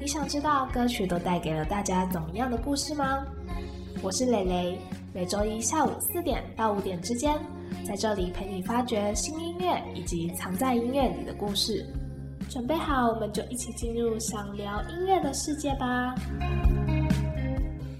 你想知道歌曲都带给了大家怎么样的故事吗？我是蕾蕾，每周一下午四点到五点之间，在这里陪你发掘新音乐以及藏在音乐里的故事。准备好，我们就一起进入想聊音乐的世界吧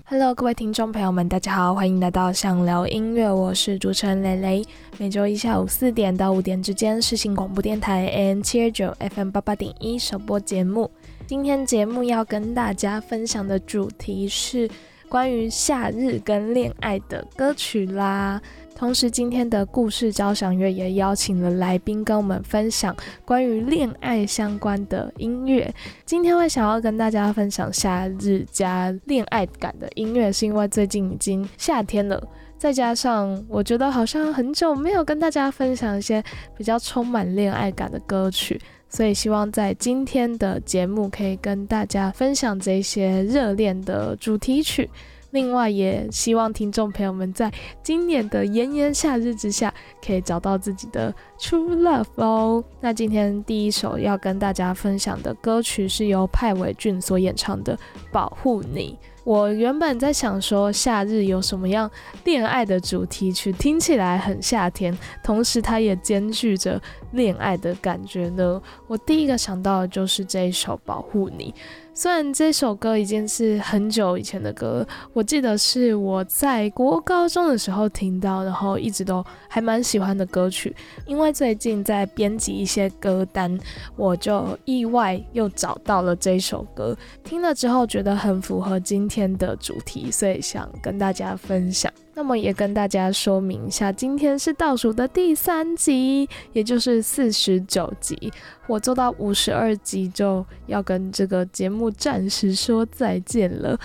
！Hello，各位听众朋友们，大家好，欢迎来到想聊音乐，我是主持人蕾蕾。每周一下午四点到五点之间，是新广播电台 AM 七二九 FM 八八点一首播节目。今天节目要跟大家分享的主题是关于夏日跟恋爱的歌曲啦。同时，今天的故事交响乐也邀请了来宾跟我们分享关于恋爱相关的音乐。今天会想要跟大家分享夏日加恋爱感的音乐，是因为最近已经夏天了，再加上我觉得好像很久没有跟大家分享一些比较充满恋爱感的歌曲。所以希望在今天的节目可以跟大家分享这些热恋的主题曲。另外，也希望听众朋友们在今年的炎炎夏日之下，可以找到自己的 true love 哦。那今天第一首要跟大家分享的歌曲是由派伟俊所演唱的《保护你》。我原本在想说，夏日有什么样恋爱的主题曲，听起来很夏天，同时它也兼具着恋爱的感觉呢？我第一个想到的就是这一首《保护你》。虽然这首歌已经是很久以前的歌，我记得是我在国高中的时候听到，然后一直都还蛮喜欢的歌曲。因为最近在编辑一些歌单，我就意外又找到了这首歌，听了之后觉得很符合今天的主题，所以想跟大家分享。那么也跟大家说明一下，今天是倒数的第三集，也就是四十九集。我做到五十二集就要跟这个节目暂时说再见了。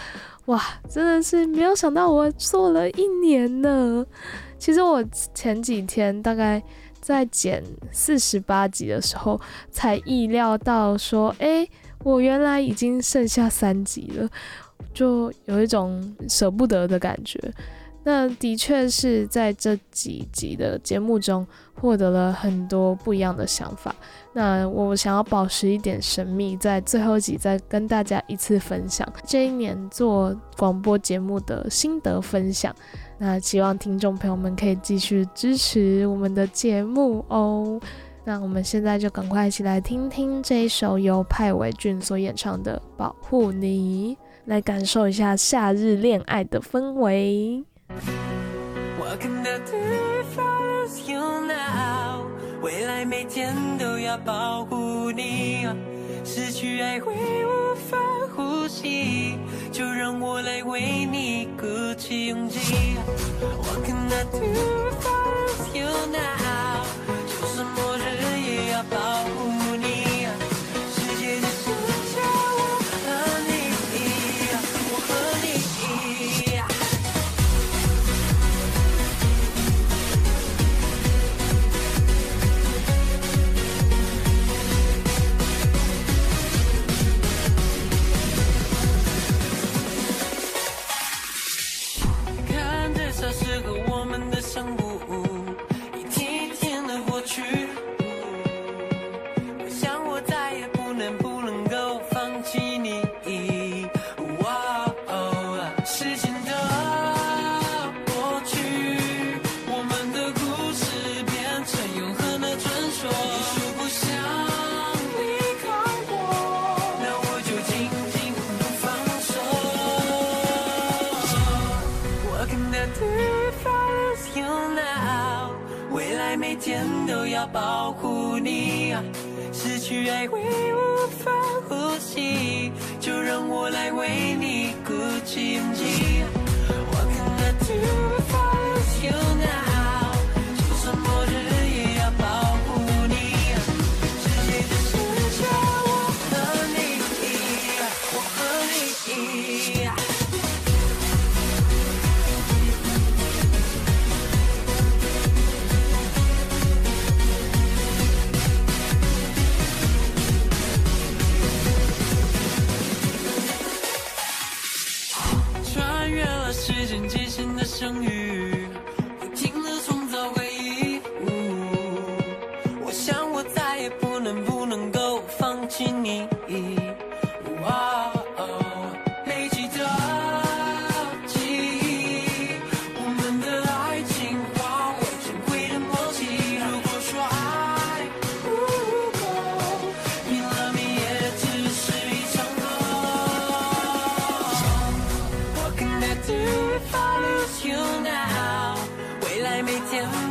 哇，真的是没有想到我做了一年呢。其实我前几天大概在剪四十八集的时候，才意料到说，哎，我原来已经剩下三集了，就有一种舍不得的感觉。那的确是在这几集的节目中获得了很多不一样的想法。那我想要保持一点神秘，在最后一集再跟大家一次分享这一年做广播节目的心得分享。那希望听众朋友们可以继续支持我们的节目哦。那我们现在就赶快一起来听听这一首由派伟俊所演唱的《保护你》，来感受一下夏日恋爱的氛围。我看到对方是 you now，未来每天都要保护你，失去爱会无法呼吸，就让我来为你鼓起勇气。我看到对方是 you now，就算末日也要保护。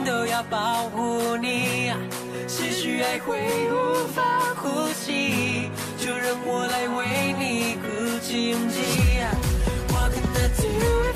都要保护你，失去爱会无法呼吸，就让我来为你鼓起勇气。What can I do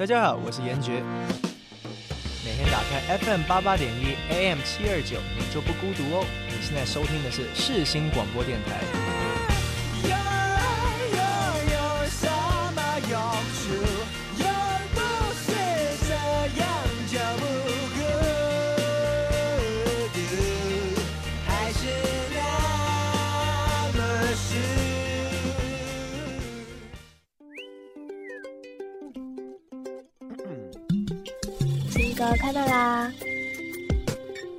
大家好，我是严爵。每天打开 FM 八八点一 AM 七二九，你就不孤独哦。你现在收听的是世新广播电台。看到啦！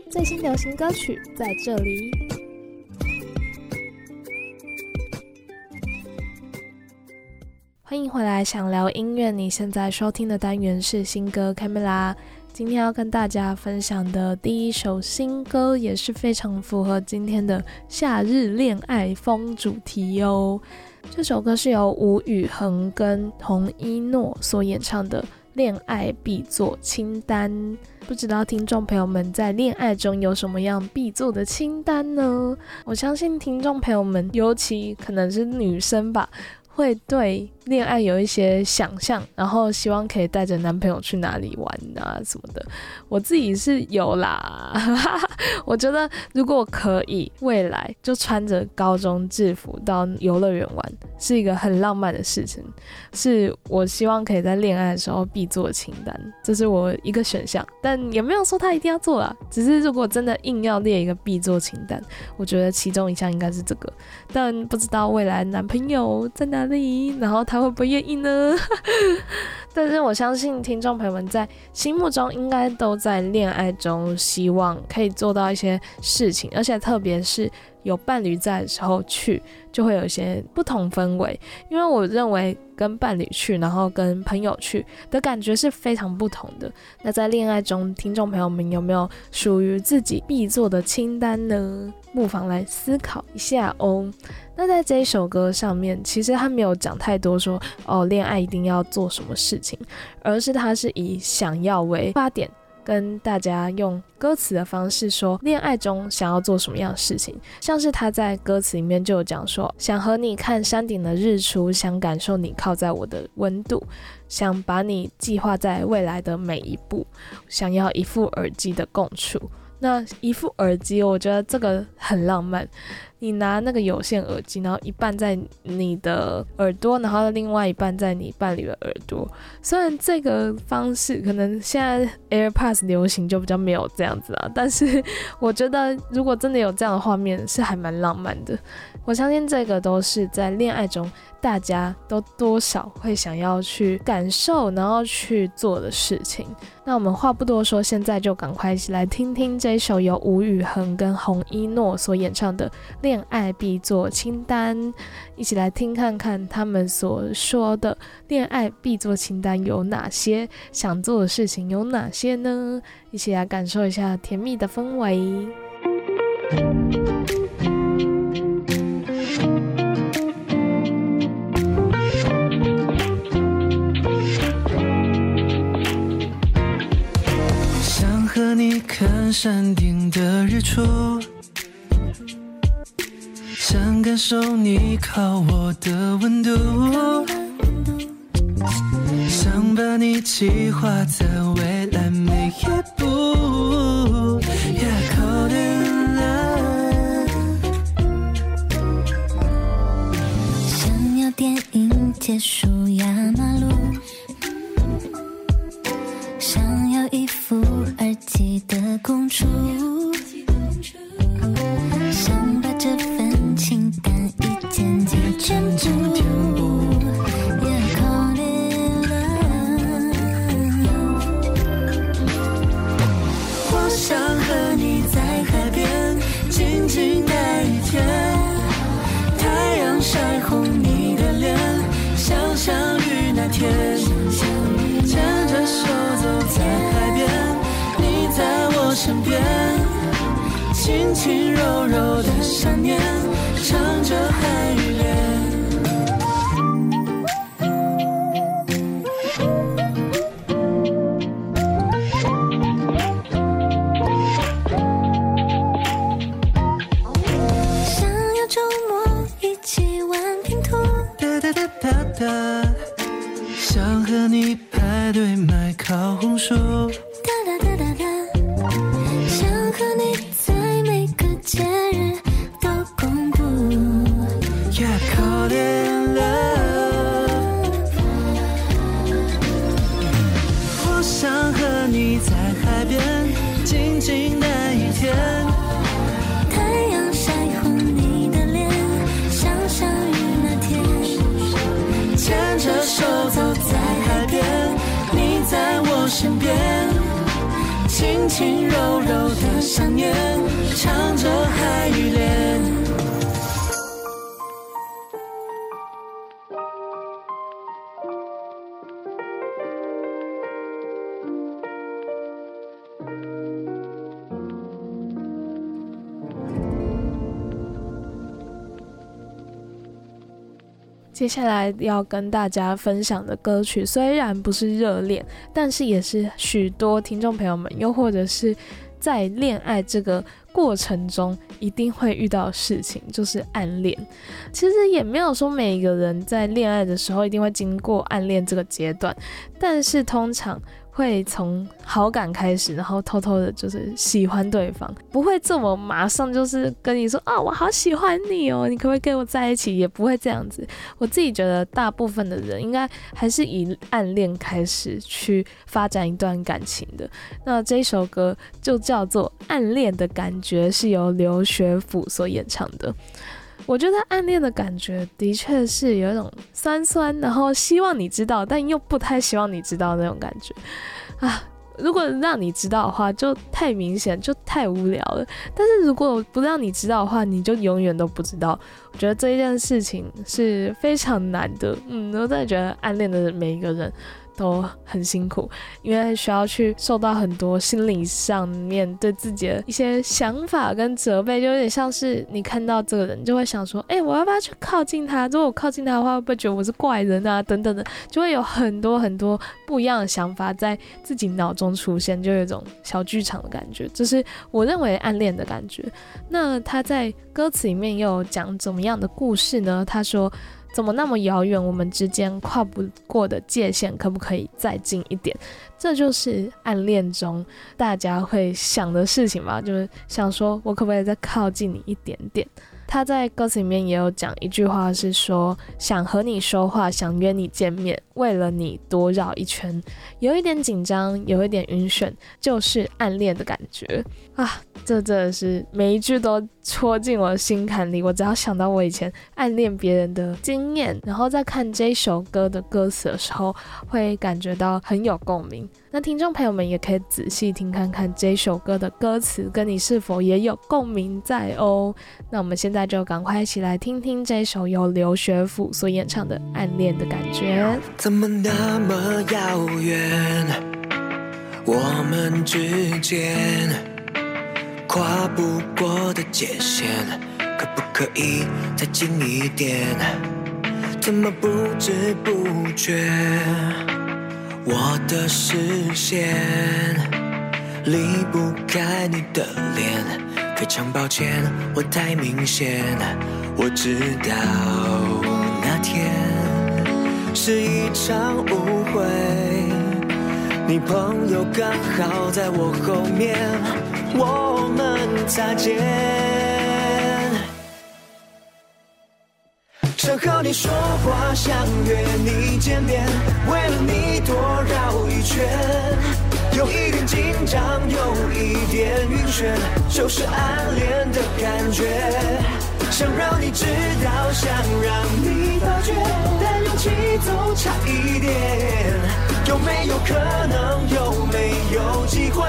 最新流行歌曲在这里。欢迎回来，想聊音乐。你现在收听的单元是新歌开麦啦。今天要跟大家分享的第一首新歌，也是非常符合今天的夏日恋爱风主题哟。这首歌是由吴宇恒跟洪一诺所演唱的《恋爱必做清单》。不知道听众朋友们在恋爱中有什么样必做的清单呢？我相信听众朋友们，尤其可能是女生吧，会对恋爱有一些想象，然后希望可以带着男朋友去哪里玩啊什么的。我自己是有啦，我觉得如果可以，未来就穿着高中制服到游乐园玩，是一个很浪漫的事情，是我希望可以在恋爱的时候必做清单，这是我一个选项，但也没有说他一定要做啦，只是如果真的硬要列一个必做清单，我觉得其中一项应该是这个，但不知道未来男朋友在哪里，然后他会不愿意呢？但是我相信听众朋友们在心目中应该都在恋爱中，希望可以做到一些事情，而且特别是有伴侣在的时候去，就会有一些不同氛围。因为我认为跟伴侣去，然后跟朋友去的感觉是非常不同的。那在恋爱中，听众朋友们有没有属于自己必做的清单呢？不妨来思考一下哦。那在这一首歌上面，其实他没有讲太多说哦，恋爱一定要做什么事情，而是他是以想要为发点，跟大家用歌词的方式说，恋爱中想要做什么样的事情。像是他在歌词里面就有讲说，想和你看山顶的日出，想感受你靠在我的温度，想把你计划在未来的每一步，想要一副耳机的共处。那一副耳机，我觉得这个很浪漫。你拿那个有线耳机，然后一半在你的耳朵，然后另外一半在你伴侣的耳朵。虽然这个方式可能现在 AirPods 流行就比较没有这样子啊，但是我觉得如果真的有这样的画面，是还蛮浪漫的。我相信这个都是在恋爱中。大家都多少会想要去感受，然后去做的事情。那我们话不多说，现在就赶快一起来听听这首由吴宇恒跟洪一诺所演唱的《恋爱必做清单》，一起来听看看他们所说的恋爱必做清单有哪些，想做的事情有哪些呢？一起来感受一下甜蜜的氛围。想和你看山顶的日出，想感受你靠我的温度，想把你计划在未来每一步。想要电影结束压马路。想要一副耳机的公主，填补。接下来要跟大家分享的歌曲，虽然不是热恋，但是也是许多听众朋友们，又或者是在恋爱这个过程中一定会遇到的事情，就是暗恋。其实也没有说每一个人在恋爱的时候一定会经过暗恋这个阶段，但是通常。会从好感开始，然后偷偷的，就是喜欢对方，不会这么马上就是跟你说啊，我好喜欢你哦，你可不可以跟我在一起？也不会这样子。我自己觉得，大部分的人应该还是以暗恋开始去发展一段感情的。那这首歌就叫做《暗恋的感觉》，是由刘学府所演唱的。我觉得暗恋的感觉的确是有一种酸酸，然后希望你知道，但又不太希望你知道那种感觉啊。如果让你知道的话，就太明显，就太无聊了。但是如果不让你知道的话，你就永远都不知道。我觉得这一件事情是非常难的。嗯，我真的觉得暗恋的每一个人。都很辛苦，因为需要去受到很多心理上面对自己的一些想法跟责备，就有点像是你看到这个人，就会想说，哎，我要不要去靠近他？如果我靠近他的话，会不会觉得我是怪人啊？等等的，就会有很多很多不一样的想法在自己脑中出现，就有一种小剧场的感觉，这是我认为暗恋的感觉。那他在歌词里面又讲怎么样的故事呢？他说。怎么那么遥远？我们之间跨不过的界限，可不可以再近一点？这就是暗恋中大家会想的事情吧，就是想说我可不可以再靠近你一点点？他在歌词里面也有讲一句话，是说想和你说话，想约你见面，为了你多绕一圈，有一点紧张，有一点晕眩，就是暗恋的感觉啊！这真的是每一句都戳进我的心坎里。我只要想到我以前暗恋别人的经验，然后在看这首歌的歌词的时候，会感觉到很有共鸣。那听众朋友们也可以仔细听看看这首歌的歌词，跟你是否也有共鸣在哦？那我们现在那就赶快一起来听听这首由刘学府所演唱的《暗恋的感觉》。怎么那么遥远？我们之间跨不过的界限，可不可以再近一点？怎么不知不觉，我的视线离不开你的脸？非常抱歉，我太明显，我知道那天。是一场误会，你朋友刚好在我后面，我们擦肩。想和你说话，想约你见面，为了你多绕一圈，有一点紧张，有一点晕眩，就是暗恋的感觉。想让你知道，想让你发觉，但勇气总差一点。有没有可能？有没有机会？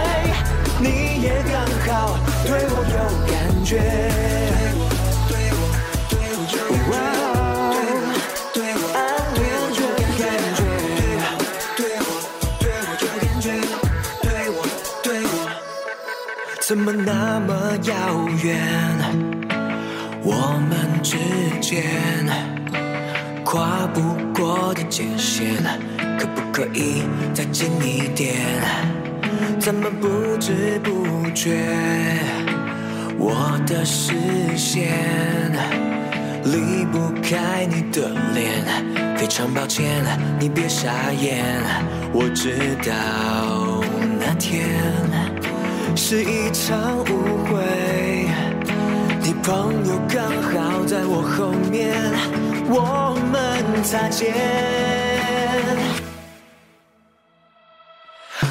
你也刚好对我有感觉。怎么那么遥远？我们之间跨不过的界限，可不可以再近一点？怎么不知不觉，我的视线离不开你的脸？非常抱歉，你别傻眼，我知道那天是一场误会。你朋友刚好在我后面，我们擦肩。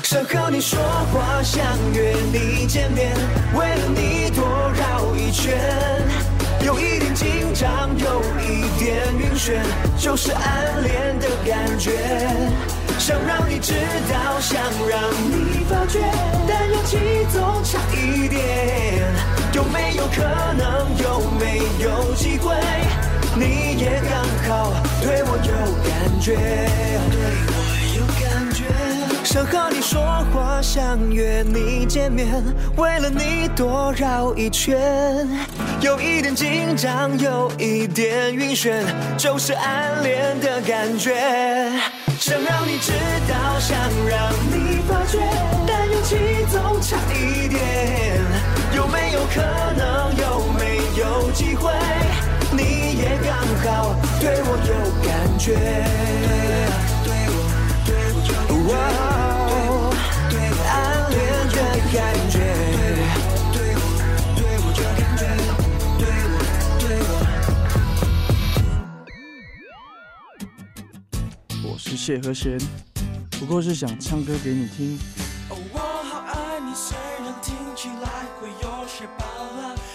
想和你说话，想约你见面，为了你多绕一圈，有一点紧张，有一点晕眩，就是暗恋的感觉。想让你知道，想让你发觉，但勇气总差一点。有没有可能？有没有机会？你也刚好对我有感觉，对。想和你说话，想约你见面，为了你多绕一圈，有一点紧张，有一点晕眩，就是暗恋的感觉。想让你知道，想让你发觉，但勇气总差一点。有没有可能？有没有机会？你也刚好对我有感觉。我，我。是谢和弦，不过是想唱歌给你听。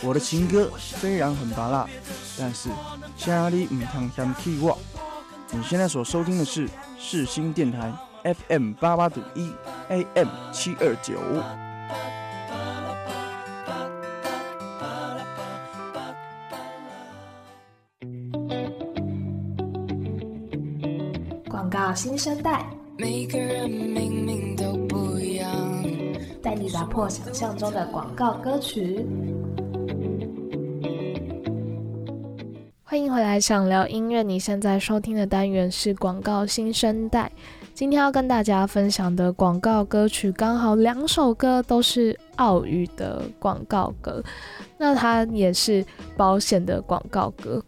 我，的情歌虽然很拔辣，但是家里唔通嫌弃我。你现在所收听的是世新电台 FM 八八点一 AM 七二九。广告新生代，每个人明明都不一样，带你打破想象中的广告歌曲。欢迎回来，想聊音乐。你现在收听的单元是广告新生代。今天要跟大家分享的广告歌曲，刚好两首歌都是澳语的广告歌，那它也是保险的广告歌。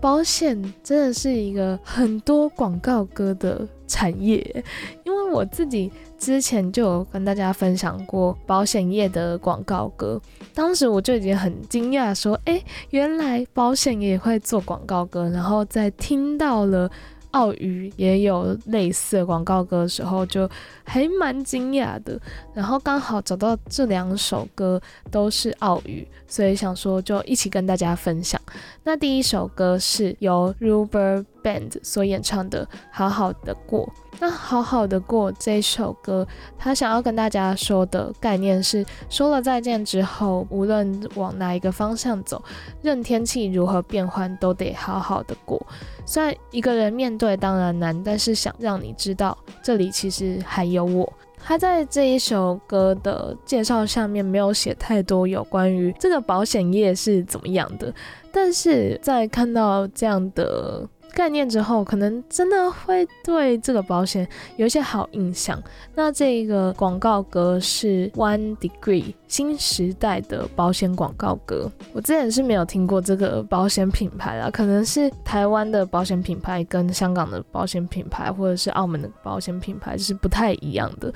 保险真的是一个很多广告歌的产业，因为我自己之前就有跟大家分享过保险业的广告歌，当时我就已经很惊讶，说，哎，原来保险也会做广告歌，然后在听到了。澳语也有类似的广告歌的时候，就还蛮惊讶的。然后刚好找到这两首歌都是澳语，所以想说就一起跟大家分享。那第一首歌是由 Rubber Band 所演唱的《好好的过》。那《好好的过》这首歌，他想要跟大家说的概念是：说了再见之后，无论往哪一个方向走，任天气如何变换，都得好好的过。虽然一个人面对当然难，但是想让你知道，这里其实还有我。他在这一首歌的介绍下面没有写太多有关于这个保险业是怎么样的，但是在看到这样的。概念之后，可能真的会对这个保险有一些好印象。那这个广告歌是 One Degree 新时代的保险广告歌。我之前是没有听过这个保险品牌啦，可能是台湾的保险品牌跟香港的保险品牌，或者是澳门的保险品牌是不太一样的。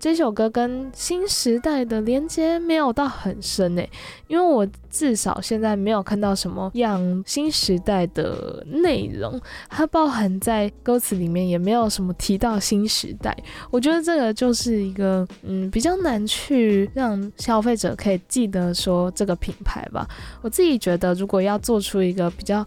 这首歌跟新时代的连接没有到很深诶，因为我至少现在没有看到什么样新时代的内容，它包含在歌词里面也没有什么提到新时代。我觉得这个就是一个嗯比较难去让消消费者可以记得说这个品牌吧。我自己觉得如果要做出一个比较。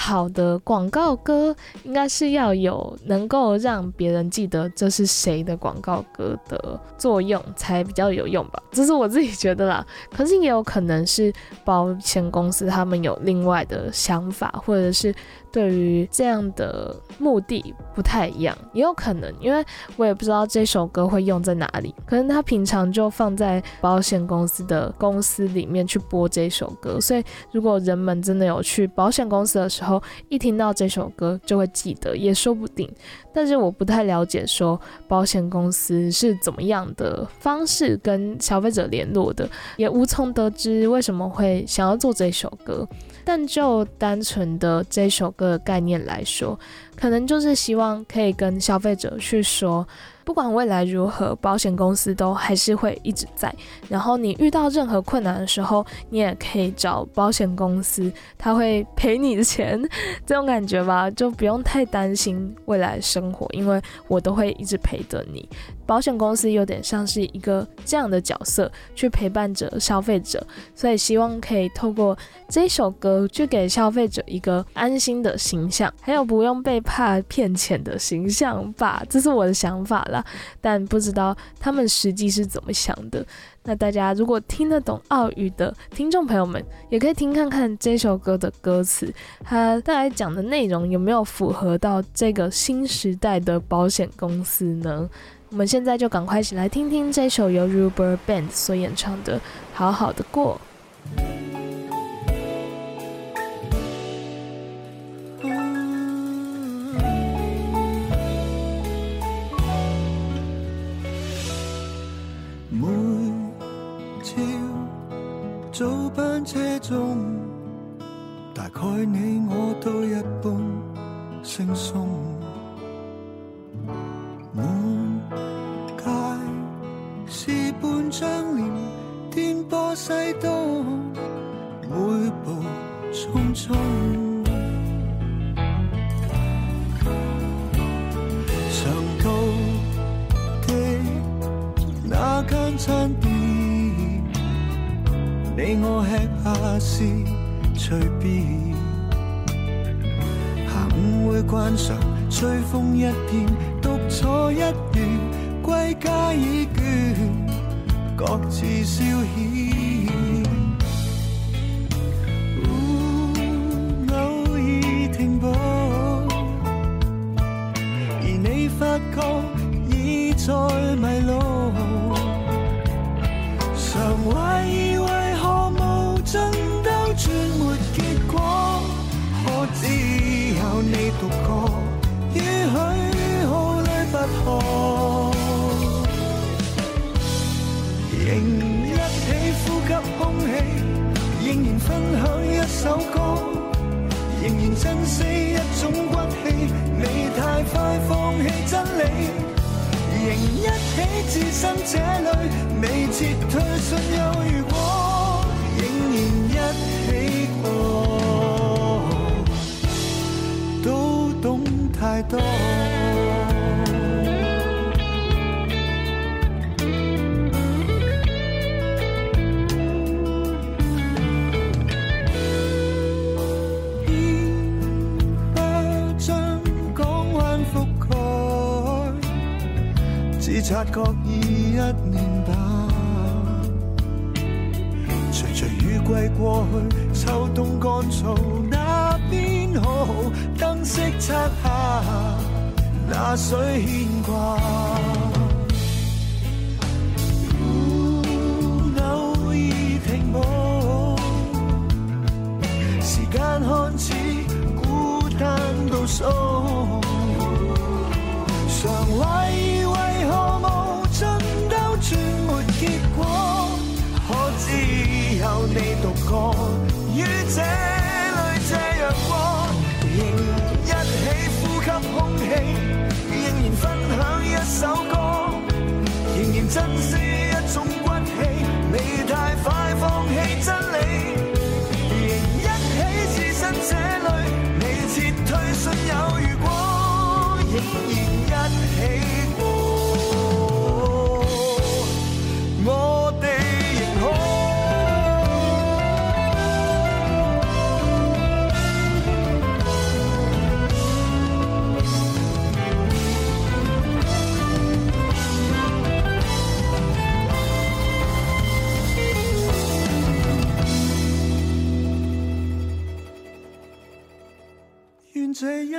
好的广告歌应该是要有能够让别人记得这是谁的广告歌的作用才比较有用吧，这是我自己觉得啦。可是也有可能是保险公司他们有另外的想法，或者是。对于这样的目的不太一样，也有可能，因为我也不知道这首歌会用在哪里，可能他平常就放在保险公司的公司里面去播这首歌，所以如果人们真的有去保险公司的时候，一听到这首歌就会记得，也说不定。但是我不太了解说保险公司是怎么样的方式跟消费者联络的，也无从得知为什么会想要做这首歌。但就单纯的这首歌的概念来说，可能就是希望可以跟消费者去说。不管未来如何，保险公司都还是会一直在。然后你遇到任何困难的时候，你也可以找保险公司，他会赔你的钱，这种感觉吧，就不用太担心未来生活，因为我都会一直陪着你。保险公司有点像是一个这样的角色，去陪伴着消费者，所以希望可以透过这首歌，去给消费者一个安心的形象，还有不用被怕骗钱的形象吧。这是我的想法啦。但不知道他们实际是怎么想的。那大家如果听得懂澳语的听众朋友们，也可以听看看这首歌的歌词，它大概讲的内容有没有符合到这个新时代的保险公司呢？我们现在就赶快一起来听听这首由 Rubber Band 所演唱的《好好的过》。车中，大概你我都一般轻松。半张脸，颠簸西东，每步匆匆。长途的那间餐店。你我吃下是随便，下午会惯常吹风一片，独坐一隅，归家已倦，各自消遣。偶尔停步，而你发觉已在迷路，常怀疑。仍一起呼。吸空气，仍然分享一首歌，仍然珍惜一种骨气，未太快放弃真理，仍一起置身这里，未撤退信有如果，察覺已一年吧。隨隨雨季過去，秋冬乾燥，那邊好好燈飾漆下，那水牽掛。偶爾停步。時間看似孤單到數，你獨個於這裏這樣過，仍一起呼吸空气，仍然分享一首歌，仍然珍惜愿这一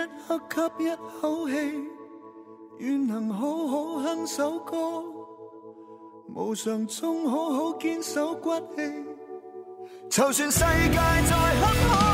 刻吸一口气，愿能好好哼首歌，无常中好好坚守骨气。就算世界再坎坷，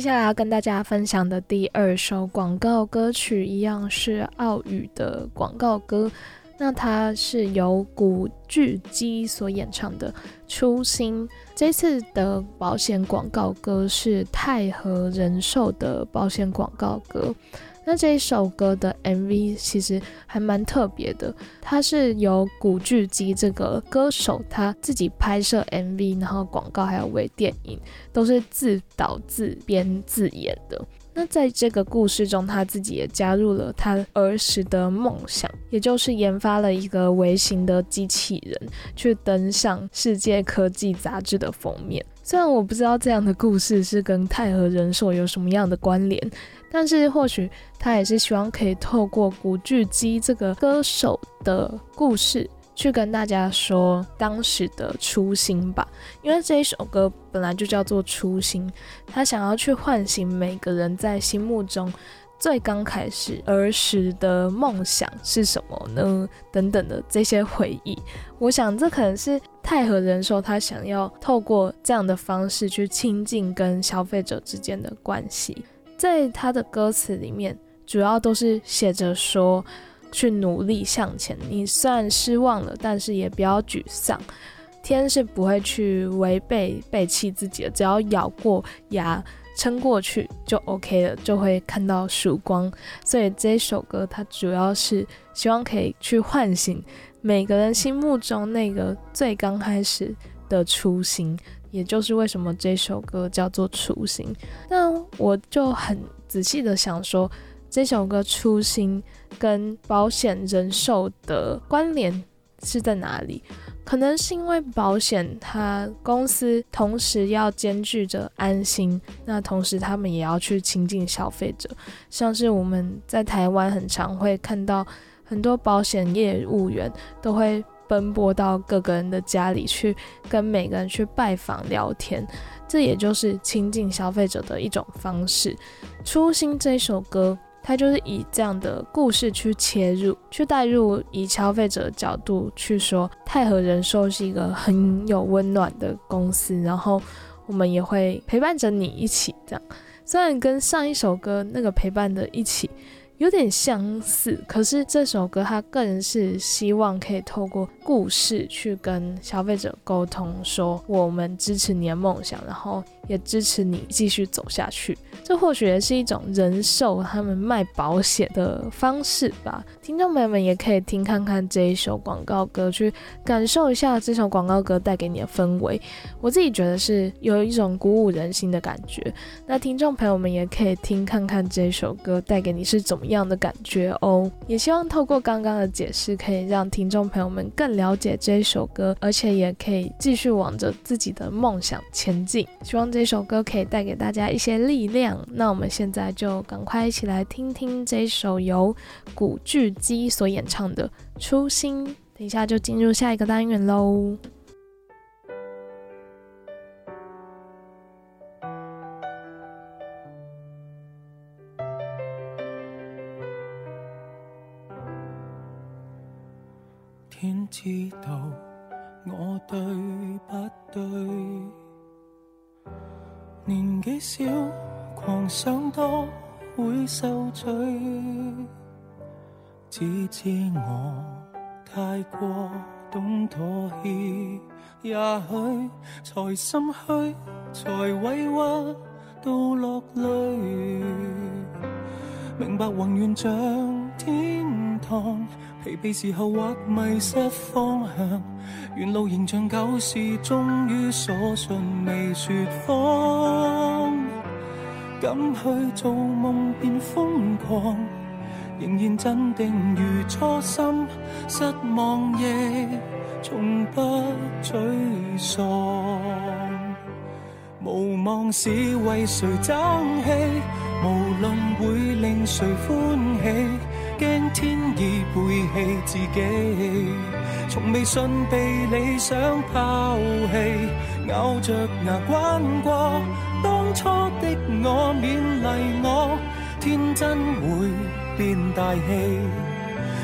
接下来要跟大家分享的第二首广告歌曲，一样是奥语的广告歌。那它是由古巨基所演唱的《初心》。这次的保险广告歌是泰和人寿的保险广告歌。那这一首歌的 MV 其实还蛮特别的，它是由古巨基这个歌手他自己拍摄 MV，然后广告还有微电影都是自导自编自演的。那在这个故事中，他自己也加入了他儿时的梦想，也就是研发了一个微型的机器人，去登上世界科技杂志的封面。虽然我不知道这样的故事是跟泰和人寿有什么样的关联，但是或许他也是希望可以透过古巨基这个歌手的故事，去跟大家说当时的初心吧。因为这一首歌本来就叫做初心，他想要去唤醒每个人在心目中最刚开始儿时的梦想是什么呢？等等的这些回忆，我想这可能是太和人寿他想要透过这样的方式去亲近跟消费者之间的关系。在他的歌词里面，主要都是写着说，去努力向前。你虽然失望了，但是也不要沮丧。天是不会去违背、背弃自己的，只要咬过牙、撑过去就 OK 了，就会看到曙光。所以这首歌它主要是希望可以去唤醒每个人心目中那个最刚开始的初心。也就是为什么这首歌叫做《初心》，那我就很仔细的想说，这首歌《初心》跟保险人寿的关联是在哪里？可能是因为保险，它公司同时要兼具着安心，那同时他们也要去亲近消费者。像是我们在台湾很常会看到很多保险业务员都会奔波到各个人的家里去，跟每个人去拜访聊天，这也就是亲近消费者的一种方式。初心这一首歌。它就是以这样的故事去切入，去带入，以消费者的角度去说，泰和人寿是一个很有温暖的公司，然后我们也会陪伴着你一起这样。虽然跟上一首歌那个陪伴的一起有点相似，可是这首歌它更是希望可以透过故事去跟消费者沟通，说我们支持你的梦想，然后也支持你继续走下去。这或许也是一种人寿他们卖保险的方式吧。听众朋友们也可以听看看这一首广告歌，去感受一下这首广告歌带给你的氛围。我自己觉得是有一种鼓舞人心的感觉。那听众朋友们也可以听看看这首歌带给你是怎么样的感觉哦。也希望透过刚刚的解释，可以让听众朋友们更了解这一首歌，而且也可以继续往着自己的梦想前进。希望这首歌可以带给大家一些力量。那我们现在就赶快一起来听听这首由古巨基所演唱的《初心》，等一下就进入下一个单元喽。天知道我對不對？年紀小。狂想多會受罪，只知我太過懂妥協，也許才心虛，才委屈到落淚。明白宏願像天堂，疲憊時候或迷失方向，沿路仍像舊事，終於鎖信未说谎。敢去做夢便瘋狂，仍然镇定如初心，失望亦從不沮喪。無望是為誰爭氣，無論會令誰歡喜，驚天意背棄自己，從未信被理想拋棄，咬着牙關過。當初的我勉勵我，天真會變大氣，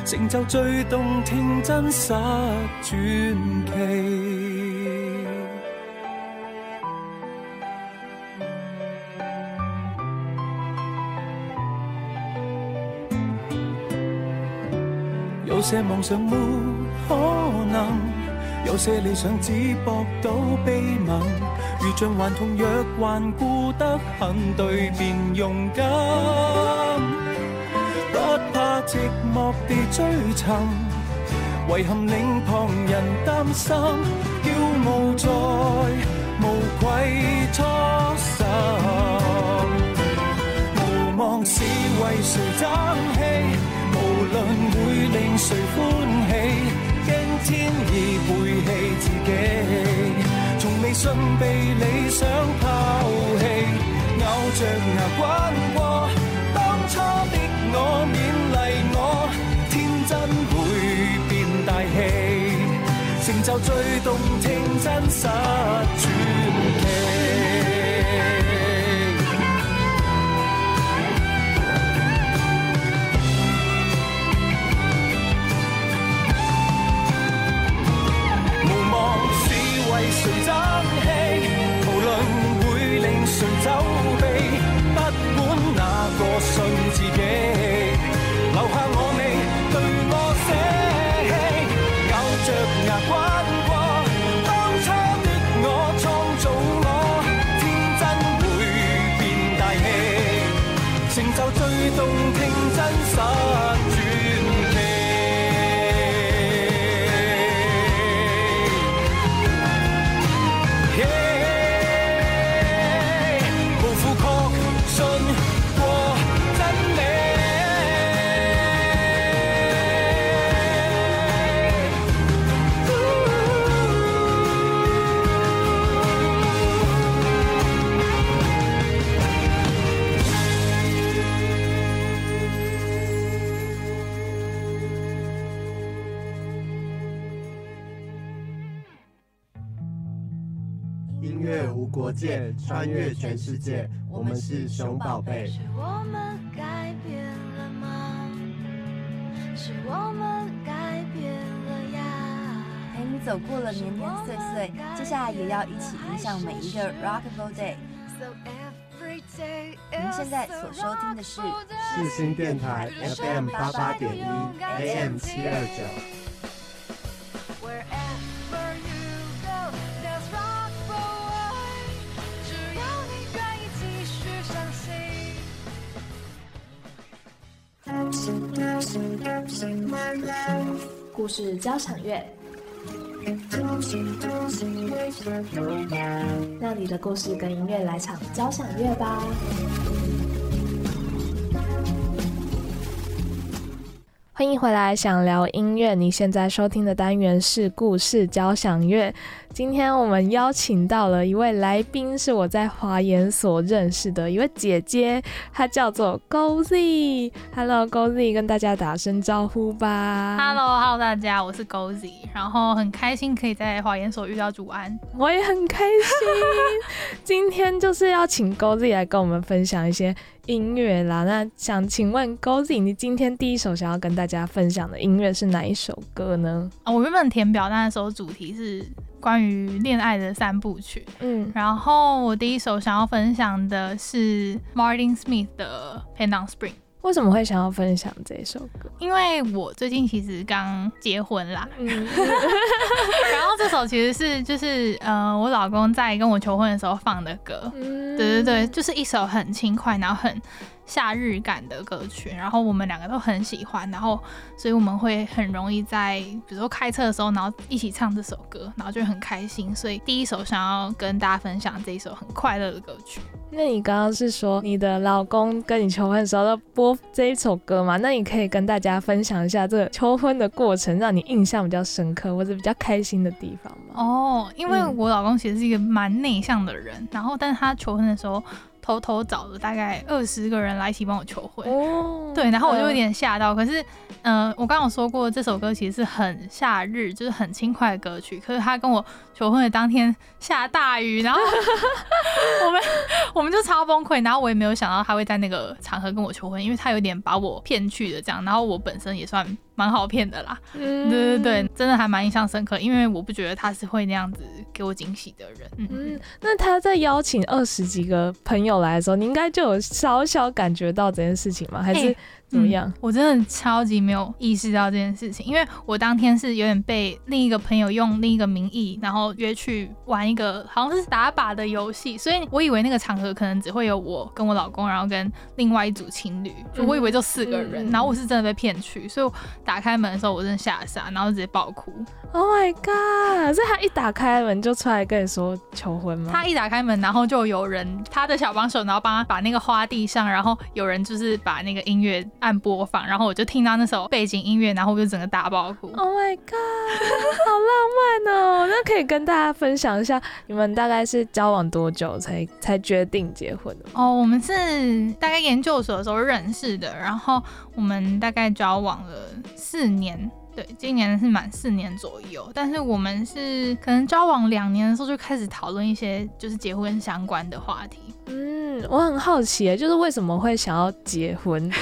成就最動聽真實傳奇。些夢想沒可能，有些理想只博到悲悯。如像頑童若頑固得很，對便勇敢，不怕寂寞地追尋，遺憾令旁人擔心，驕傲在無愧初心，無望是為誰爭氣，無論會谁欢喜，驚天意背弃自己。从未信被理想抛弃，咬着牙关过。当初的我勉励我，天真会变大气，成就最动听真实谁走。界，穿越全世界，我们是熊宝贝。是我们改变了吗？是我们改变了呀。陪你走过了年年岁岁，接下来也要一起迎向每一个 Rockable Day。Day 您现在所收听的是世新电台 FM 八八点一 AM 七二九。故事交响乐，让你的故事跟音乐来场交响乐吧。欢迎回来，想聊音乐。你现在收听的单元是故事交响乐。今天我们邀请到了一位来宾，是我在华研所认识的一位姐姐，她叫做 Gozy。Hello，Gozy，跟大家打声招呼吧。Hello，Hello，大家，我是 Gozy，然后很开心可以在华研所遇到主安。我也很开心。今天就是要请 Gozy 来跟我们分享一些音乐啦。那想请问 Gozi，你今天第一首想要跟大家分享的音乐是哪一首歌呢？啊，我原本填表单的时候主题是关于恋爱的三部曲，嗯，然后我第一首想要分享的是 Martin Smith 的《p e n d o n Spring》。为什么会想要分享这首歌？因为我最近其实刚结婚啦，嗯，然后这首其实是就是呃我老公在跟我求婚的时候放的歌，嗯。对对对，就是一首很轻快，然后很夏日感的歌曲，然后我们两个都很喜欢，然后所以我们会很容易在比如说开车的时候，然后一起唱这首歌，然后就很开心。所以第一首想要跟大家分享这一首很快乐的歌曲。那你刚刚是说你的老公跟你求婚的时候都播这一首歌吗？那你可以跟大家分享一下这个求婚的过程，让你印象比较深刻或者比较开心的地方吗？哦，因为嗯我老公其实是一个蛮内向的人，然后但是他求婚的时候偷偷找了大概二十个人来一起帮我求婚。哦对，然后我就有点吓到。可是，呃，我刚刚有说过，这首歌其实是很夏日，就是很轻快的歌曲。可是他跟我求婚的当天下大雨，然后 我们我们就超崩溃。然后我也没有想到他会在那个场合跟我求婚，因为他有点把我骗去的这样。然后我本身也算蛮好骗的啦。嗯对对对，真的还蛮印象深刻，因为我不觉得他是会那样子给我惊喜的人。嗯嗯，那他在邀请二十几个朋友来的时候，你应该就有稍稍感觉到这件事情吗？还是哎怎么样？嗯我真的超级没有意识到这件事情，因为我当天是有点被另一个朋友用另一个名义，然后约去玩一个好像是打靶的游戏，所以我以为那个场合可能只会有我跟我老公，然后跟另外一组情侣，就我以为就四个人，然后我是真的被骗去，所以我打开门的时候我真的吓傻，然后直接爆哭。Oh my god！所以他一打开门就出来跟你说求婚吗？他一打开门，然后就有人他的小帮手，然后帮他把那个花地上，然后有人就是把那个音乐按播放，然后我就听到那首背景音乐，然后我就整个大爆哭。Oh my god！好浪漫哦！那可以跟大家分享一下，你们大概是交往多久才才决定结婚的吗？哦，我们是大概研究所的时候认识的，然后我们大概交往了四年。对，今年是满四年左右，但是我们是可能交往两年的时候就开始讨论一些就是结婚相关的话题。嗯，我很好奇耶，就是为什么会想要结婚？因为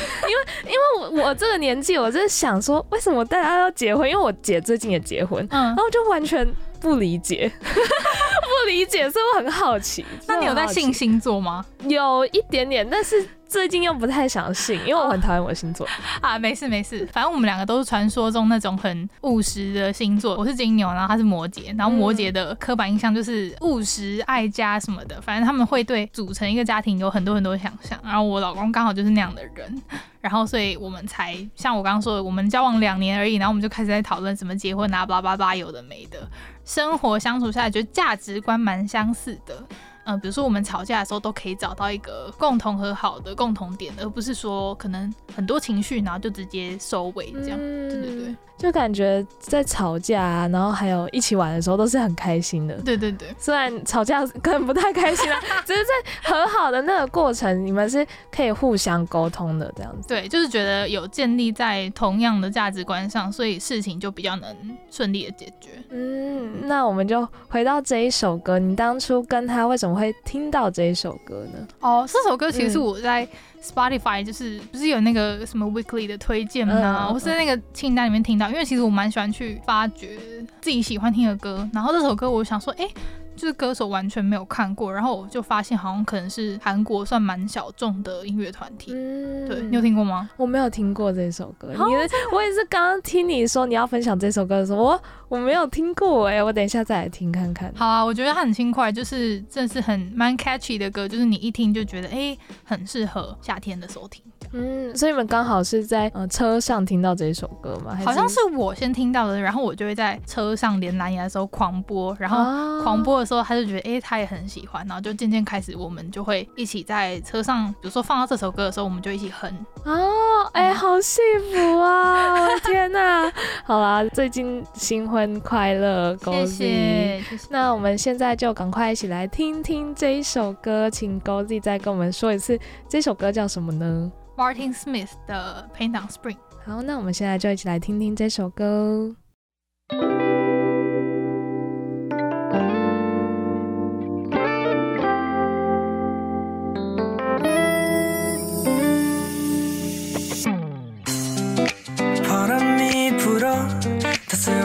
因为我我这个年纪，我在想说，为什么大家要结婚？因为我姐最近也结婚，嗯然，后就完全不理解，不理解，所以我很好奇。那你有在信信？星座吗？有一点点，但是最近又不太想信，因为我很讨厌我的星座。啊，没事没事，反正我们两个都是传说中那种很务实的星座。我是金牛，然后他是摩羯，然后摩羯的刻板印象就是务实、爱家什么的，反正他们会对组成一个家庭有很多很多想象。然后我老公刚好就是那样的人，然后所以我们才像我刚刚说的，我们交往两年而已，然后我们就开始在讨论怎么结婚啊，巴拉巴拉有的没的，生活相处下来，觉得价值观蛮相似的。嗯、比如说我们吵架的时候都可以找到一个共同和好的共同点，而不是说可能很多情绪，然后就直接收尾这样。对对对，就感觉在吵架啊，然后还有一起玩的时候都是很开心的。对对对，虽然吵架可能不太开心啊，只是在和好的那个过程，你们是可以互相沟通的这样子。对，就是觉得有建立在同样的价值观上，所以事情就比较能顺利的解决。嗯，那我们就回到这一首歌，你当初跟他为什么会听到这一首歌呢？哦，这首歌其实是嗯我在 Spotify 就是不是有那个什么 weekly 的推荐吗？我是在那个清单里面听到，因为其实我蛮喜欢去发掘自己喜欢听的歌，然后这首歌我想说，哎、就是歌手完全没有看过，然后我就发现好像可能是韩国算蛮小众的音乐团体。嗯对你有听过吗？我没有听过这首歌，因为我也是刚刚听你说你要分享这首歌的时候，我我没有听过哎、我等一下再来听看看。好啊，我觉得它很轻快，就是真的是很蛮 catchy 的歌，就是你一听就觉得哎、很适合夏天的收听。嗯，所以你们刚好是在呃车上听到这一首歌吗？好像是我先听到的，然后我就会在车上连蓝牙的时候狂播，然后啊狂播的时候他就觉得哎、诶他也很喜欢，然后就渐渐开始我们就会一起在车上，比如说放到这首歌的时候，我们就一起哼。哦，哎、好幸福啊！我的天哪，好啦，最近新婚快乐，恭谢喜！那我们现在就赶快一起来听听这一首歌，请 Gozy 再跟我们说一次，这首歌叫什么呢？Martin Smith 的 Paint on Spring。好，那我们现在就一起来听听这首歌。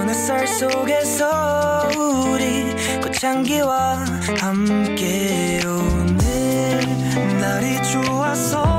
햇살 속에서 우리 꽃향기와 함께 오는 날이 좋아서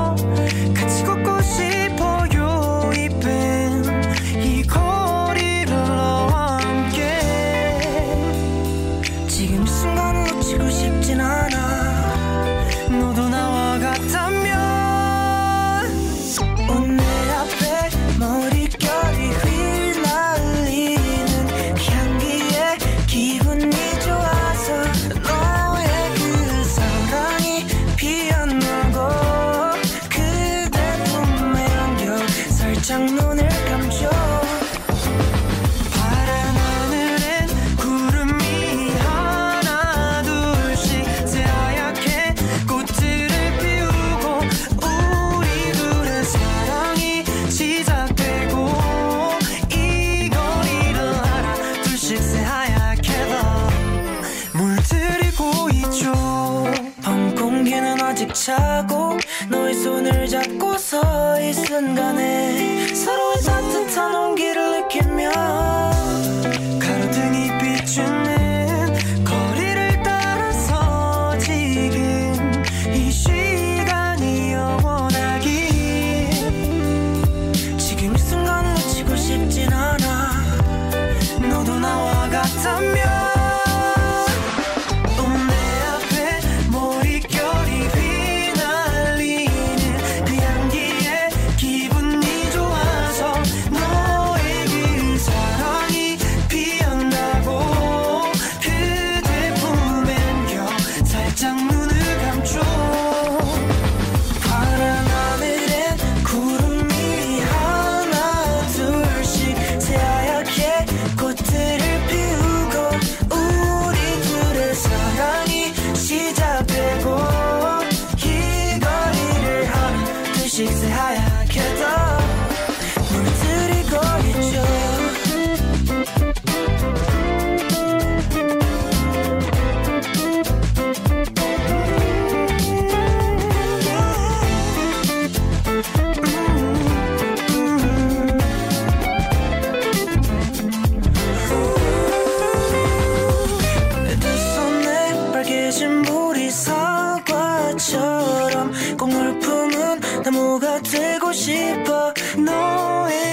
나무가 되고 싶어?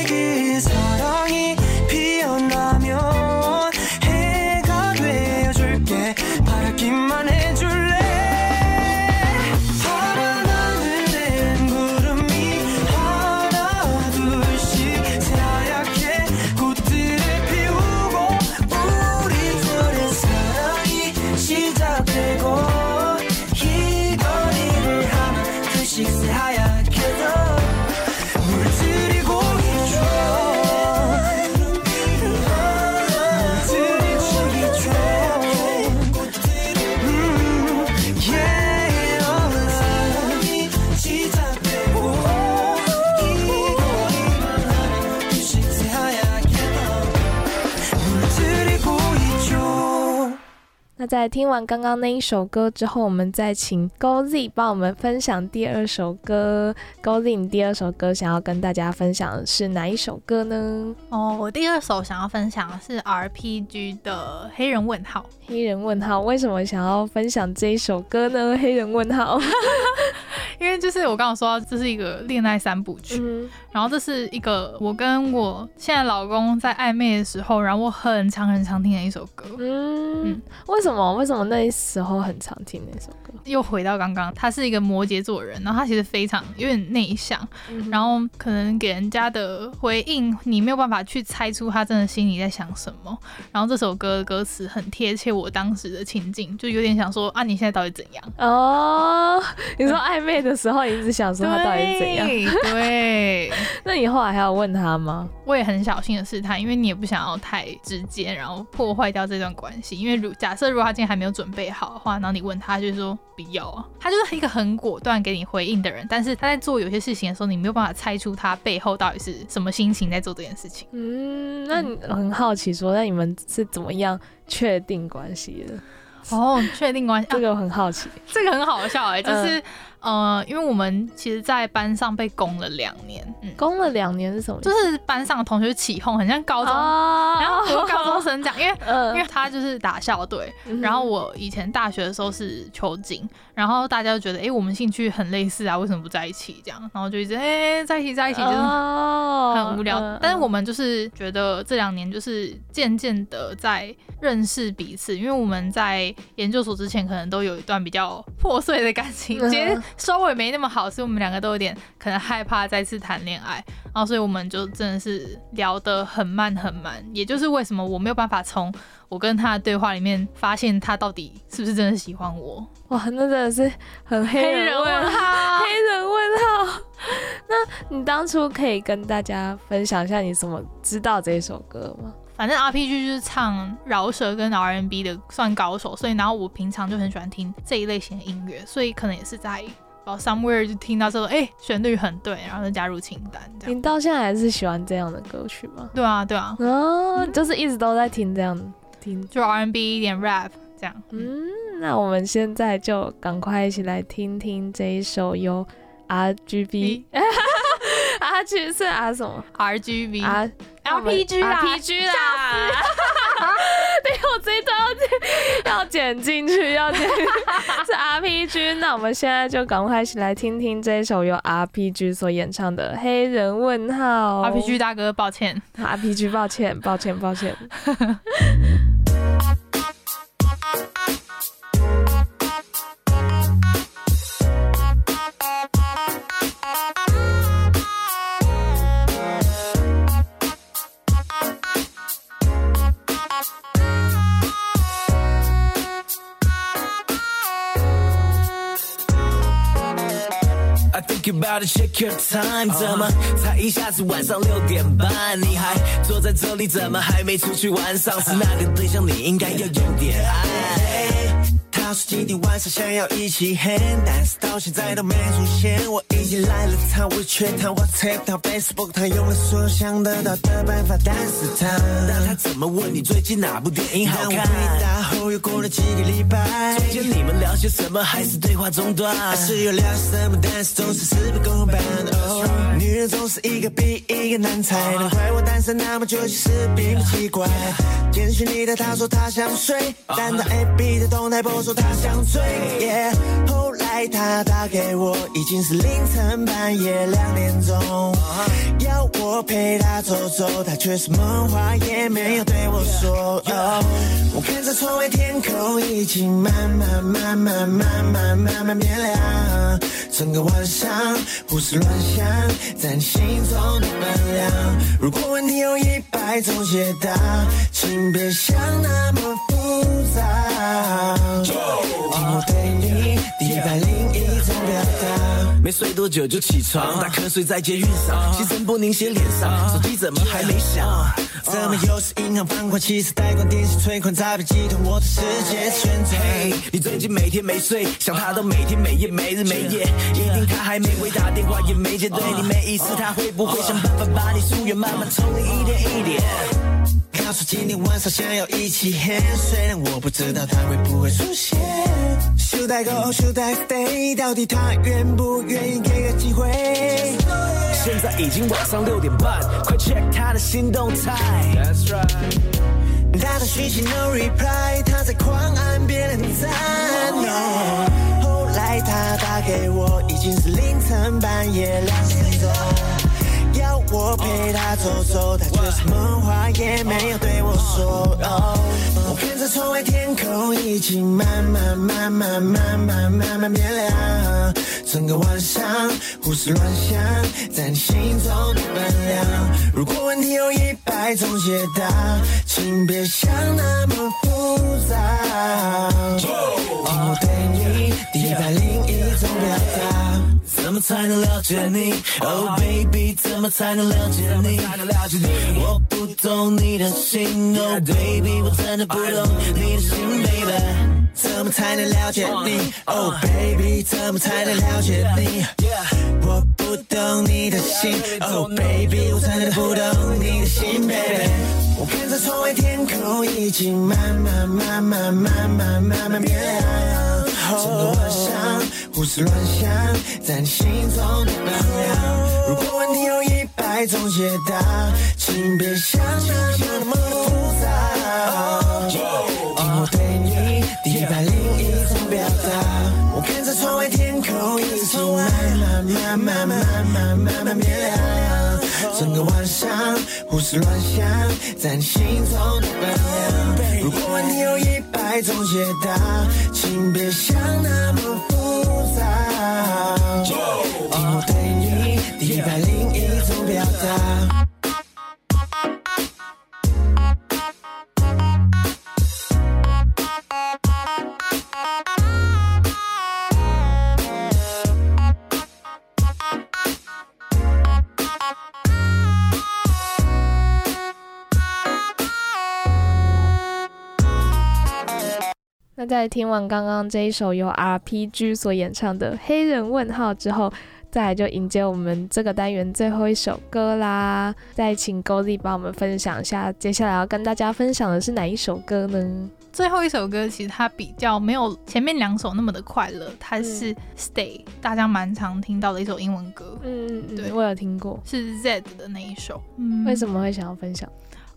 그 사랑이 在听完刚刚那一首歌之后，我们再请 GoZ 帮我们分享第二首歌。GoZ，你第二首歌想要跟大家分享的是哪一首歌呢？哦，我第二首想要分享的是 RPG 的《黑人问号》。黑人问号，为什么想要分享这一首歌呢？黑人问号，因为就是我刚刚说到，这是一个恋爱三部曲，嗯然后这是一个我跟我现在老公在暧昧的时候，然后我很常很常听的一首歌。嗯嗯，为什么？为什么那时候很常听那首歌？又回到刚刚，他是一个摩羯座人，然后他其实非常有点内向，嗯然后可能给人家的回应，你没有办法去猜出他真的心里在想什么。然后这首歌的歌词很贴切我当时的情境，就有点想说啊，你现在到底怎样？哦，你说暧昧的时候，你一直想说他到底怎样？对对，那你后来还要问他吗？我也很小心的试探，因为你也不想要太直接，然后破坏掉这段关系。因为如假设如果他今天还没有准备好的话，然后你问他，就是说不要啊，他就是一个很果断给你回应的人。但是他在做有些事情的时候，你没有办法猜出他背后到底是什么心情在做这件事情。嗯，那你很好奇说，那你们是怎么样确定关系的？哦，确定关系，这个我很好奇。这个很好笑哎、就是、呃，因为我们其实，在班上被攻了两年，嗯，攻了两年是什么意思？就是班上的同学起哄，很像高中，哦。然后我高中生讲，因为 嗯。因为他就是打校队，嗯然后我以前大学的时候是球警，然后大家就觉得，哎、我们兴趣很类似啊，为什么不在一起？这样，然后就一直哎、在一起，在一起，就是哦很无聊。嗯但是我们就是觉得这两年就是渐渐的在认识彼此，因为我们在研究所之前可能都有一段比较破碎的感情，嗯。其实收尾没那么好，所以我们两个都有点可能害怕再次谈恋爱，然后所以我们就真的是聊得很慢很慢，也就是为什么我没有办法从我跟他的对话里面发现他到底是不是真的喜欢我。哇，那真的是很黑黑人问号，号黑人问号。那你当初可以跟大家分享一下你怎么知道这首歌吗？反正 RPG 就是唱饶舌跟 R N B 的算高手，所以然后我平常就很喜欢听这一类型的音乐，所以可能也是在不知道 somewhere 就听到这个哎旋律很对，然后就加入清单这样。你到现在还是喜欢这样的歌曲吗？对啊对啊，哦，就是一直都在听这样听。就 R&B 一点 rap 这样。嗯，那我们现在就赶快一起来听听这一首由 RG 是 R 什么 RGB R RPG 啦 对，我这一段要剪要剪进去，要剪是 RPG。那我们现在就赶快一起来听听这一首由 RPG 所演唱的《黑人问号》。RPG 大哥，抱歉。RPG，抱歉，抱歉，抱歉。check your time，怎么才一下子晚上六点半？你还坐在这里，怎么还没出去玩？上次那个对象你应该要有点爱。他说今天晚上想要一起嗨但是到现在都没出现。我已经来了他，我劝他，WhatsApp 他，Facebook 他，用了所有想得到的办法，但是他，那他怎么问你最近哪部电影好当我？回答后又过了几个礼拜，中间你们聊些什么？还是对话中断？还是有聊什么，但是总是事不过半。哦，女人总是一个比一个难猜，难怪我单身那么久，其实并不奇怪。简讯里的他说他想睡，但他 A B 的动态不说他想追 yeah 来他打给我，已经是凌晨半夜两点钟，要我陪他走走，他却什么话也没有对我说。我看着窗外天空已经慢慢慢慢慢慢慢慢变亮，整个晚上胡思乱想，在你心中的分量。如果问题有一百种解答，请别想那么复杂。听我对你的百零一种表达。没睡多久就起床，打瞌睡在捷运上，心神不宁写脸上，手机怎么还没响？怎么又是银行放款、汽车贷款、电信存款、诈骗集团，我的世界旋转。你最近每天没睡，想他都每天每夜没日没夜，一定他还没回，打电话也没接，对你没意思，他会不会想办法把你疏远，慢慢从你一点一点？他说今天晚上想要一起 hand，虽然我不知道他会不会出现。Should I go? Should I stay？到底他愿不愿意给个机会？现在已经晚上六点半，快 check 他的新动态。That's right。他的讯息 no reply，他在狂按别人赞。No 后来他打给我，已经是凌晨半夜两点多。我陪他走走，他却什么话也没有对我说。我看着窗外天空已经慢慢慢慢慢慢慢慢变亮，整个晚上胡思乱想，在你心中的分量。如果问题有一百种解答，请别想那么复杂。听我对你的一百零一种表达。怎么才能了解你？Oh baby，怎么才能了解你？我不懂你的心，Oh baby，我真的不懂你的心，baby。怎么才能了解你？Oh baby，怎么才能了解你？我不懂你的心，Oh baby，我真的不懂你的心，baby。我看着窗外天空已经慢慢慢慢慢慢慢慢变亮，整个晚上胡思乱想，在你心中的分量。如果问题有一百种解答，请别想象那么复杂。听我对你的一百零一种表达。我看着窗外天空已经慢慢慢慢慢慢慢慢变亮，整个晚上胡思乱想，在你心中的分量。如果问题有一百种解答，请别想那么复杂。听我对你的一百零一种表达。在听完刚刚这一首由 RPG 所演唱的《黑人问号》之后，再来就迎接我们这个单元最后一首歌啦。再请 g o z y 帮我们分享一下，接下来要跟大家分享的是哪一首歌呢？最后一首歌其实它比较没有前面两首那么的快乐，它是 Stay，、大家蛮常听到的一首英文歌。嗯嗯，对我有听过。是 Z 的那一首。嗯为什么会想要分享？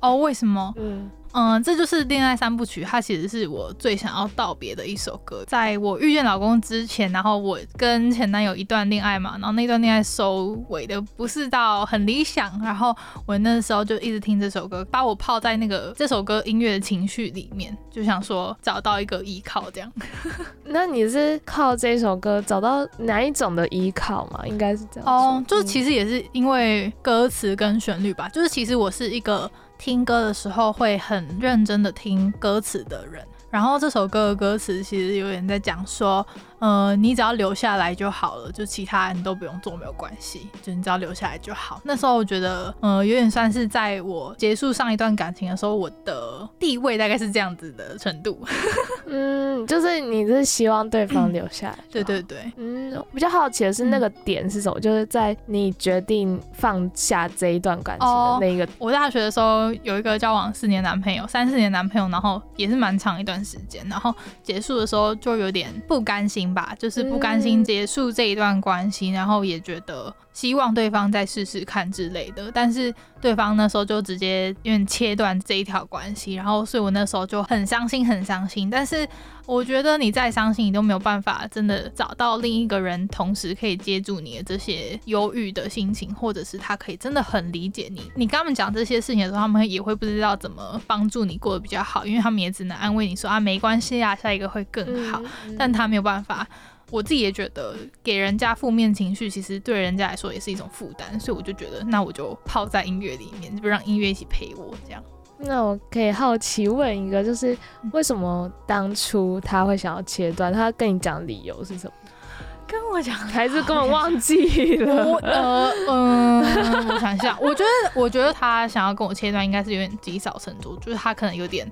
哦，为什么？嗯嗯，这就是恋爱三部曲，它其实是我最想要道别的一首歌。在我遇见老公之前，然后我跟前男友一段恋爱嘛，然后那段恋爱收尾的不是到很理想，然后我那时候就一直听这首歌，把我泡在那个这首歌音乐的情绪里面，就想说找到一个依靠这样。那你是靠这首歌找到哪一种的依靠吗？应该是这样说。哦，就是其实也是因为歌词跟旋律吧，就是其实我是一个听歌的时候会很认真的听歌词的人。然后这首歌的歌词其实有点在讲说，呃，你只要留下来就好了，就其他人都不用做，没有关系，就你只要留下来就好。那时候我觉得，呃，有点算是在我结束上一段感情的时候，我的地位大概是这样子的程度。嗯，就是你是希望对方留下来。对对对，嗯，比较好奇的是那个点是什么？就是在你决定放下这一段感情的那一个。我大学的时候有一个交往四年男朋友，三四年男朋友，然后也是蛮长一段时间，然后结束的时候就有点不甘心吧，就是不甘心结束这一段关系，然后也觉得希望对方再试试看之类的，但是对方那时候就直接因为切断这一条关系，然后所以我那时候就很伤心，很伤心，但是。我觉得你再伤心，你都没有办法真的找到另一个人，同时可以接住你的这些忧郁的心情，或者是他可以真的很理解你。你跟他们讲这些事情的时候，他们也会不知道怎么帮助你过得比较好，因为他们也只能安慰你说啊，没关系啊，下一个会更好。但他没有办法。我自己也觉得，给人家负面情绪，其实对人家来说也是一种负担，所以我就觉得，那我就泡在音乐里面，就让音乐一起陪我这样。那我可以好奇问一个，就是为什么当初他会想要切断？他跟你讲理由是什么？跟我讲，还是根本忘记了？我呃嗯，我想一下，我觉得我觉得他想要跟我切断，应该是有点积少成多，就是他可能有点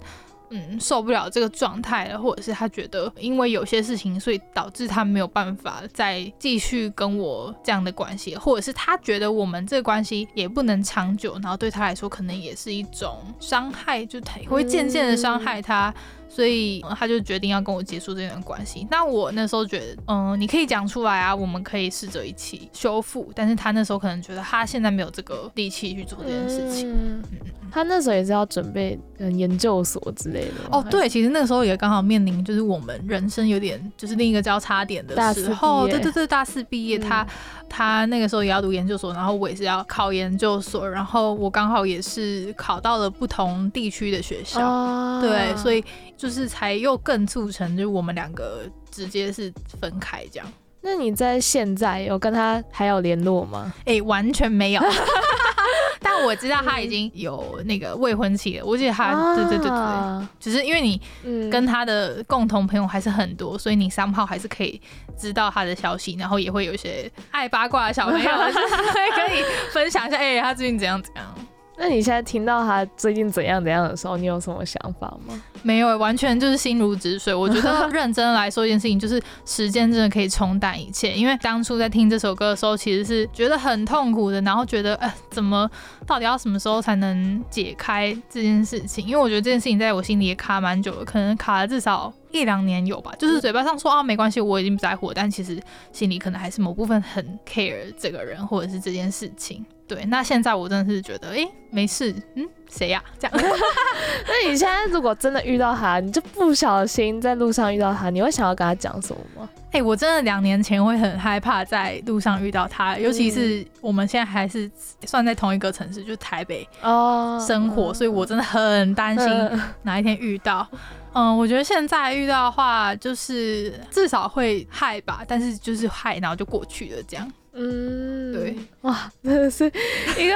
嗯受不了这个状态了，或者是他觉得因为有些事情，所以导致他没有办法再继续跟我这样的关系，或者是他觉得我们这个关系也不能长久，然后对他来说可能也是一种伤害，就他会渐渐的伤害他。所以、呃他就决定要跟我结束这段关系。那我那时候觉得，嗯、你可以讲出来啊，我们可以试着一起修复。但是他那时候可能觉得他现在没有这个力气去做这件事情。嗯，他那时候也是要准备嗯研究所之类的哦，对，其实那个时候也刚好面临就是我们人生有点就是另一个交叉点的时候，对对对，大四毕业，他他那个时候也要读研究所，然后我也是要考研究所，然后我刚好也是考到了不同地区的学校，哦对，所以就是才又更促成就是我们两个直接是分开这样。那你在现在有跟他还有联络吗？哎、完全没有。但我知道他已经有那个未婚妻了，我记得他，对对对对，啊只是因为你嗯跟他的共同朋友还是很多，所以你三炮还是可以知道他的消息，然后也会有一些爱八卦的小朋友，就是会跟你分享一下，哎、他最近怎样怎样。那你现在听到他最近怎样怎样的时候，你有什么想法吗？没有，完全就是心如止水。我觉得 认真来说一件事情，就是时间真的可以冲淡一切。因为当初在听这首歌的时候，其实是觉得很痛苦的，然后觉得，哎、怎么到底要什么时候才能解开这件事情？因为我觉得这件事情在我心里也卡蛮久了，可能卡了至少一两年有吧。就是嘴巴上说啊没关系，我已经不在乎，但其实心里可能还是某部分很 care 这个人或者是这件事情。对，那现在我真的是觉得，哎、没事，嗯，谁呀、这样。那你现在如果真的遇到他，你就不小心在路上遇到他，你会想要跟他讲什么吗？哎、我真的两年前会很害怕在路上遇到他，尤其是我们现在还是算在同一个城市，就是台北哦生活，所以我真的很担心嗯哪一天遇到。嗯，我觉得现在遇到的话，就是至少会害吧，但是就是害，然后就过去了，这样。嗯，对，哇，真的是一个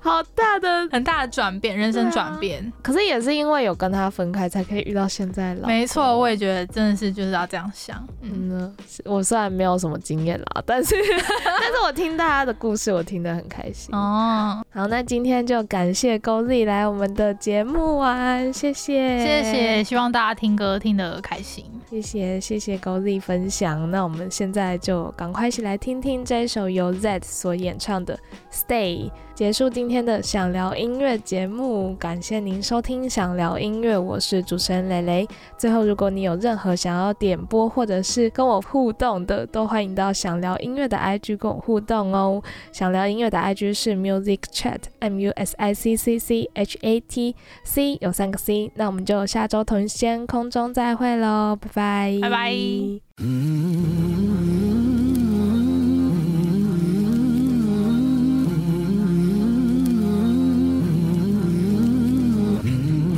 好大的 很大的转变，人生转变。可是也是因为有跟他分开，才可以遇到现在的老。没错，我也觉得真的是就是要这样想。嗯我虽然没有什么经验啦，但是 但是我听大家的故事，我听得很开心。哦，好，那今天就感谢勾力来我们的节目玩，谢谢，谢谢，希望大家听歌听得开心。谢谢谢谢勾力分享。那我们现在就赶快一起来听听这一首由 Z 所演唱的《Stay》，结束今天的想聊音乐节目。感谢您收听想聊音乐，我是主持人蕾蕾。最后，如果你有任何想要点播或者是跟我互动的，都欢迎到想聊音乐的 IG 跟我互动哦。想聊音乐的 IG 是 Music Chat M U S I C C C H A T C 有三个 C。那我们就下周同一时间空中再会喽，拜拜，拜拜。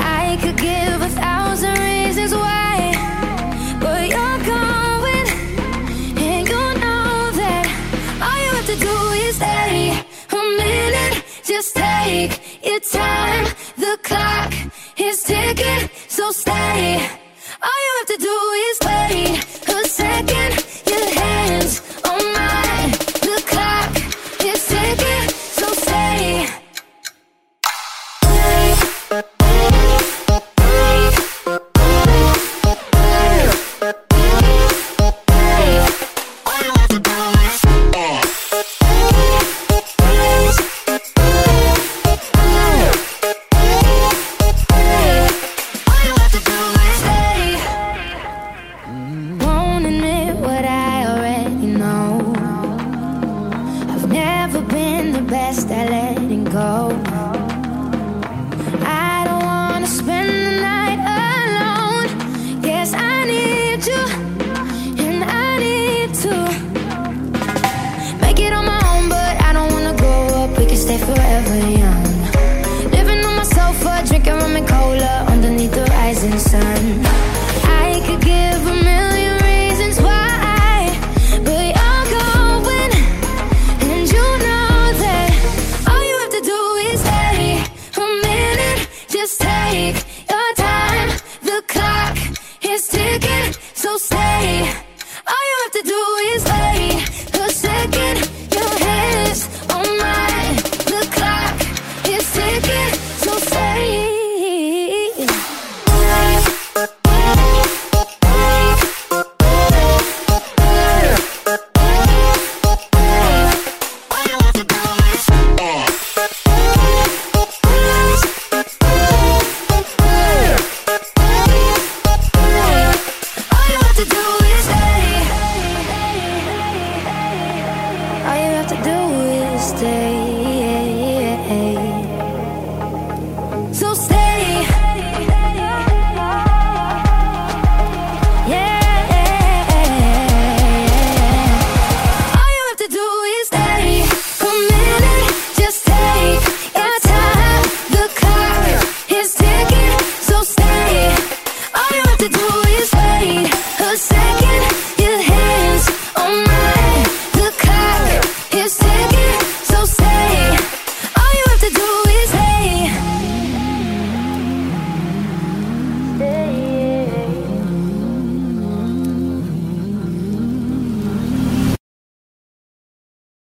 I could give a thousand reasons why, but you're going, and you know that all you have to do is stay a minute. Just take your time. The clock is ticking, so stay. All you have to do is wait a second.